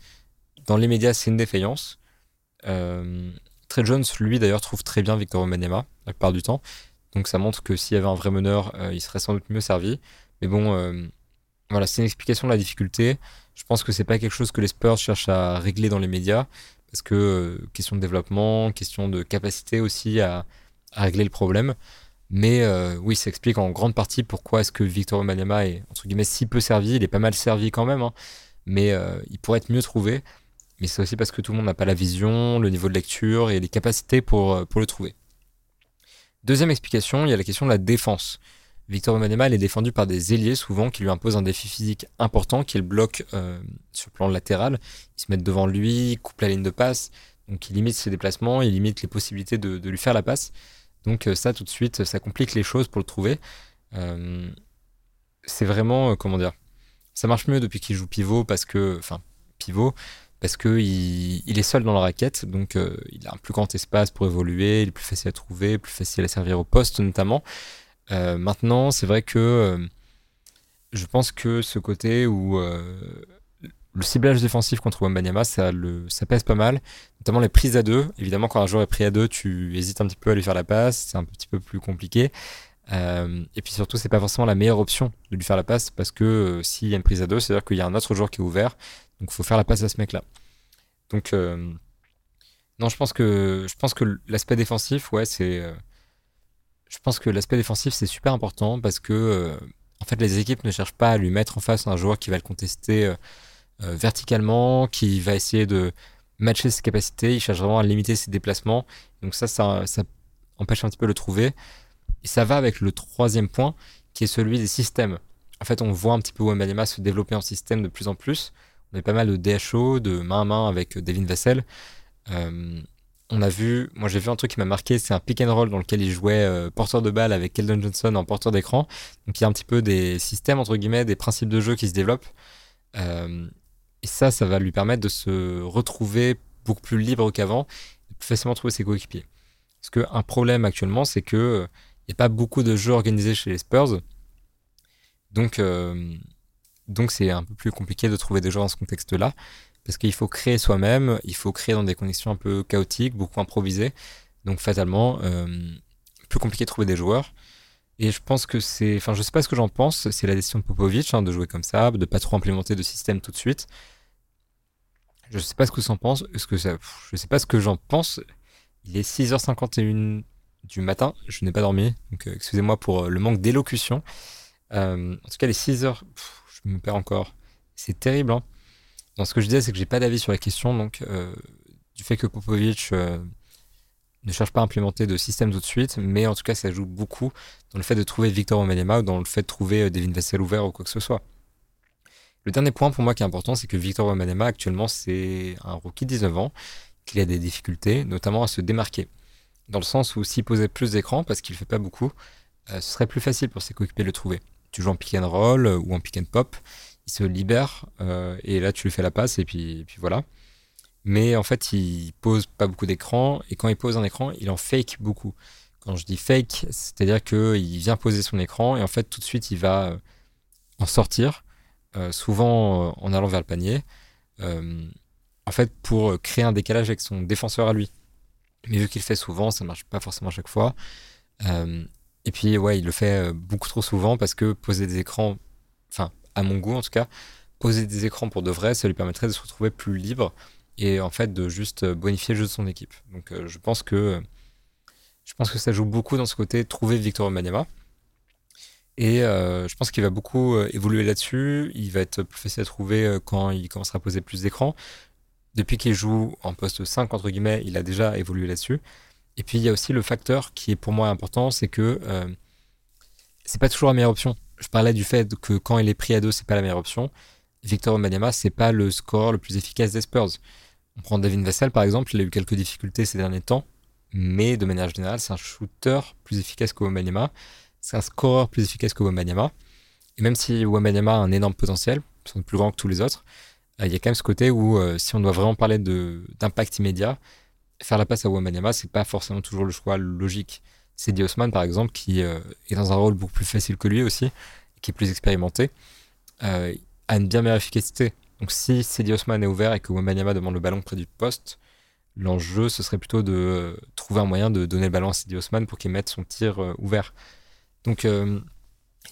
dans les médias, c'est une défaillance. Euh, Trey Jones, lui d'ailleurs, trouve très bien Victor Wembanyama la plupart du temps. Donc ça montre que s'il y avait un vrai meneur, euh, il serait sans doute mieux servi. Mais bon, euh, voilà, c'est une explication de la difficulté. Je pense que c'est pas quelque chose que les Spurs cherchent à régler dans les médias, parce que question de développement, question de capacité aussi à, régler le problème. Mais oui, ça explique en grande partie pourquoi est-ce que Victor Wembanyama est entre guillemets si peu servi. Il est pas mal servi quand même, hein. mais il pourrait être mieux trouvé. Mais c'est aussi parce que tout le monde n'a pas la vision, le niveau de lecture et les capacités pour, pour le trouver. Deuxième explication, il y a la question de la défense. Victor Wembanyama est défendu par des ailiers souvent qui lui imposent un défi physique important, qui le bloque euh, sur le plan latéral. Ils se mettent devant lui, coupent la ligne de passe, donc il limite ses déplacements, il limite les possibilités de, lui faire la passe. Donc euh, ça tout de suite, ça complique les choses pour le trouver. Euh, c'est vraiment, comment dire, ça marche mieux depuis qu'il joue pivot parce que, enfin, pivot, parce qu'il il est seul dans la raquette, donc euh, il a un plus grand espace pour évoluer, il est plus facile à trouver, plus facile à servir au poste notamment. Euh, maintenant, c'est vrai que euh, je pense que ce côté où le ciblage défensif contre Wembanyama, ça, ça pèse pas mal, notamment les prises à deux. Évidemment, quand un joueur est pris à deux, tu hésites un petit peu à lui faire la passe, c'est un petit peu plus compliqué. et puis surtout, c'est pas forcément la meilleure option de lui faire la passe parce que s'il y a une prise à deux, c'est-à-dire qu'il y a un autre joueur qui est ouvert donc il faut faire la passe à ce mec-là. Donc euh, non, je pense que je pense que l'aspect défensif, ouais, c'est euh, je pense que l'aspect défensif c'est super important parce que euh, en fait les équipes ne cherchent pas à lui mettre en face un joueur qui va le contester verticalement, qui va essayer de matcher ses capacités, ils cherchent vraiment à limiter ses déplacements. Donc ça, ça, empêche un petit peu le trouver. Et ça va avec le troisième point, qui est celui des systèmes. En fait, on voit un petit peu Wembanyama se développer en système de plus en plus. On avait pas mal de DHO, de main à main avec Devin Vassell. Euh, on a vu, moi j'ai vu un truc qui m'a marqué, c'est un pick and roll dans lequel il jouait euh, porteur de balle avec Keldon Johnson en porteur d'écran. Donc il y a un petit peu des systèmes, entre guillemets, des principes de jeu qui se développent. Euh, et ça, ça va lui permettre de se retrouver beaucoup plus libre qu'avant, plus facilement trouver ses coéquipiers. Parce qu'un problème actuellement, c'est que il n'y a pas beaucoup de jeux organisés chez les Spurs. Donc, donc c'est un peu plus compliqué de trouver des joueurs dans ce contexte-là, parce qu'il faut créer soi-même, il faut créer dans des conditions un peu chaotiques, beaucoup improvisées. Donc fatalement, euh, plus compliqué de trouver des joueurs. Et je pense que c'est, enfin je sais pas ce que j'en pense, c'est la décision de Popovic hein, de jouer comme ça, de pas trop implémenter de système tout de suite. Je sais pas ce que en pense, ce que ça, je sais pas ce que j'en pense. Il est 6h51 du matin, je n'ai pas dormi, donc euh, excusez-moi pour euh, le manque d'élocution. en tout cas, les 6 h je me perds encore. C'est terrible. Hein Dans ce que je disais, c'est que j'ai pas d'avis sur la question, donc euh, du fait que Popovic euh, ne cherche pas à implémenter de système tout de suite, mais en tout cas, ça joue beaucoup dans le fait de trouver Victor Omenema ou dans le fait de trouver euh, Devin Vassell ouvert ou quoi que ce soit. Le dernier point pour moi qui est important, c'est que Victor Omenema, actuellement, c'est un rookie de 19 ans, qu'il a des difficultés, notamment à se démarquer. Dans le sens où s'il posait plus d'écran, parce qu'il fait pas beaucoup, ce serait plus facile pour ses coéquipiers de le trouver tu joues en pick and roll euh, ou en pick and pop, il se libère euh, et là tu lui fais la passe et puis, voilà. Mais en fait, il pose pas beaucoup d'écran et quand il pose un écran, il en fake beaucoup. Quand je dis fake, c'est-à-dire qu'il vient poser son écran et en fait tout de suite il va euh, en sortir, souvent en allant vers le panier, en fait pour créer un décalage avec son défenseur à lui. Mais vu qu'il fait souvent, ça marche pas forcément à chaque fois. Et puis, ouais, il le fait euh, beaucoup trop souvent parce que poser des écrans, enfin, à mon goût en tout cas, poser des écrans pour de vrai, ça lui permettrait de se retrouver plus libre et en fait de juste euh, bonifier le jeu de son équipe. Donc, euh, je pense que je pense que ça joue beaucoup dans ce côté trouver Victor Wembanyama. Et je pense qu'il va beaucoup évoluer là-dessus. Il va être plus facile à trouver quand il commencera à poser plus d'écrans. Depuis qu'il joue en poste 5, entre guillemets, il a déjà évolué là-dessus. Et puis il y a aussi le facteur qui est pour moi important, c'est que euh, c'est pas toujours la meilleure option. Je parlais du fait que quand il est pris à deux, c'est pas la meilleure option. Victor Wembanyama, c'est pas le score le plus efficace des Spurs. On prend David Vassell par exemple, il a eu quelques difficultés ces derniers temps, mais de manière générale, c'est un shooter plus efficace que c'est un scoreur plus efficace que Wembanyama. Et même si Wembanyama a un énorme potentiel, sont plus grand que tous les autres, euh, il y a quand même ce côté où euh, si on doit vraiment parler d'impact immédiat, faire la passe à Wembanyama, c'est pas forcément toujours le choix logique. C'est Diosman, par exemple, qui est dans un rôle beaucoup plus facile que lui aussi, qui est plus expérimenté, a une bien meilleure efficacité. Donc si Cedi Osman est ouvert et que Wembanyama demande le ballon près du poste, l'enjeu ce serait plutôt de trouver un moyen de donner le ballon à Cedi Osman pour qu'il mette son tir ouvert. Donc il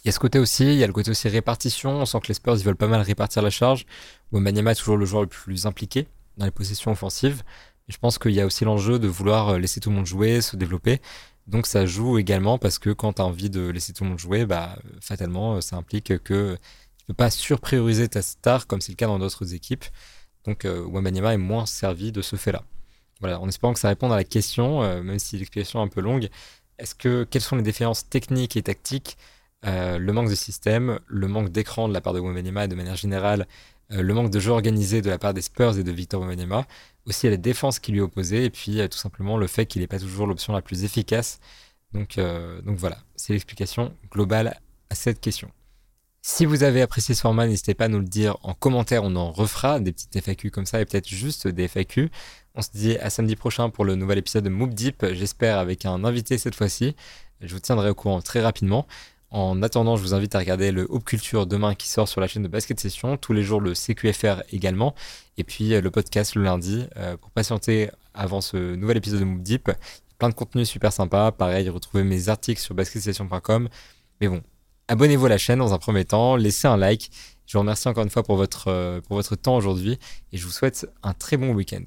y a ce côté aussi, il y a le côté aussi répartition. On sent que les Spurs ils veulent pas mal répartir la charge. Wembanyama est toujours le joueur le plus impliqué dans les possessions offensives. je pense qu'il y a aussi l'enjeu de vouloir euh, laisser tout le monde jouer, se développer. Donc ça joue également parce que quand tu as envie de laisser tout le monde jouer, bah, fatalement, euh, ça implique que tu peux pas surprioriser ta star comme c'est le cas dans d'autres équipes. Donc euh, est moins servi de ce fait-là. Voilà, en espérant que ça réponde à la question, euh, même si l'explication est un peu longue. Est-ce que quelles sont les différences techniques et tactiques euh, le manque de système, le manque d'écran de la part de Wembanyama et de manière générale, euh, le manque de jeu organisé de la part des Spurs et de Victor Wembanyama, aussi la défense qui lui est et puis euh, tout simplement le fait qu'il n'est pas toujours l'option la plus efficace. Donc voilà, c'est l'explication globale à cette question. Si vous avez apprécié ce format, n'hésitez pas à nous le dire en commentaire, on en refera des petites FAQ comme ça et peut-être juste des FAQ. On se dit à samedi prochain pour le nouvel épisode de Moop Deep, j'espère avec un invité cette fois-ci. Je vous tiendrai au courant très rapidement. En attendant, je vous invite à regarder le Hope Culture demain qui sort sur la chaîne de Basket Session, tous les jours le CQFR également, et puis euh, le podcast le lundi euh, pour patienter avant ce nouvel épisode de Move Deep. Plein de contenu super sympa. Pareil, retrouvez mes articles sur basketsession.com. Mais bon, abonnez-vous à la chaîne dans un premier temps, laissez un like. Je vous remercie encore une fois pour votre, euh, pour votre temps aujourd'hui et je vous souhaite un très bon week-end.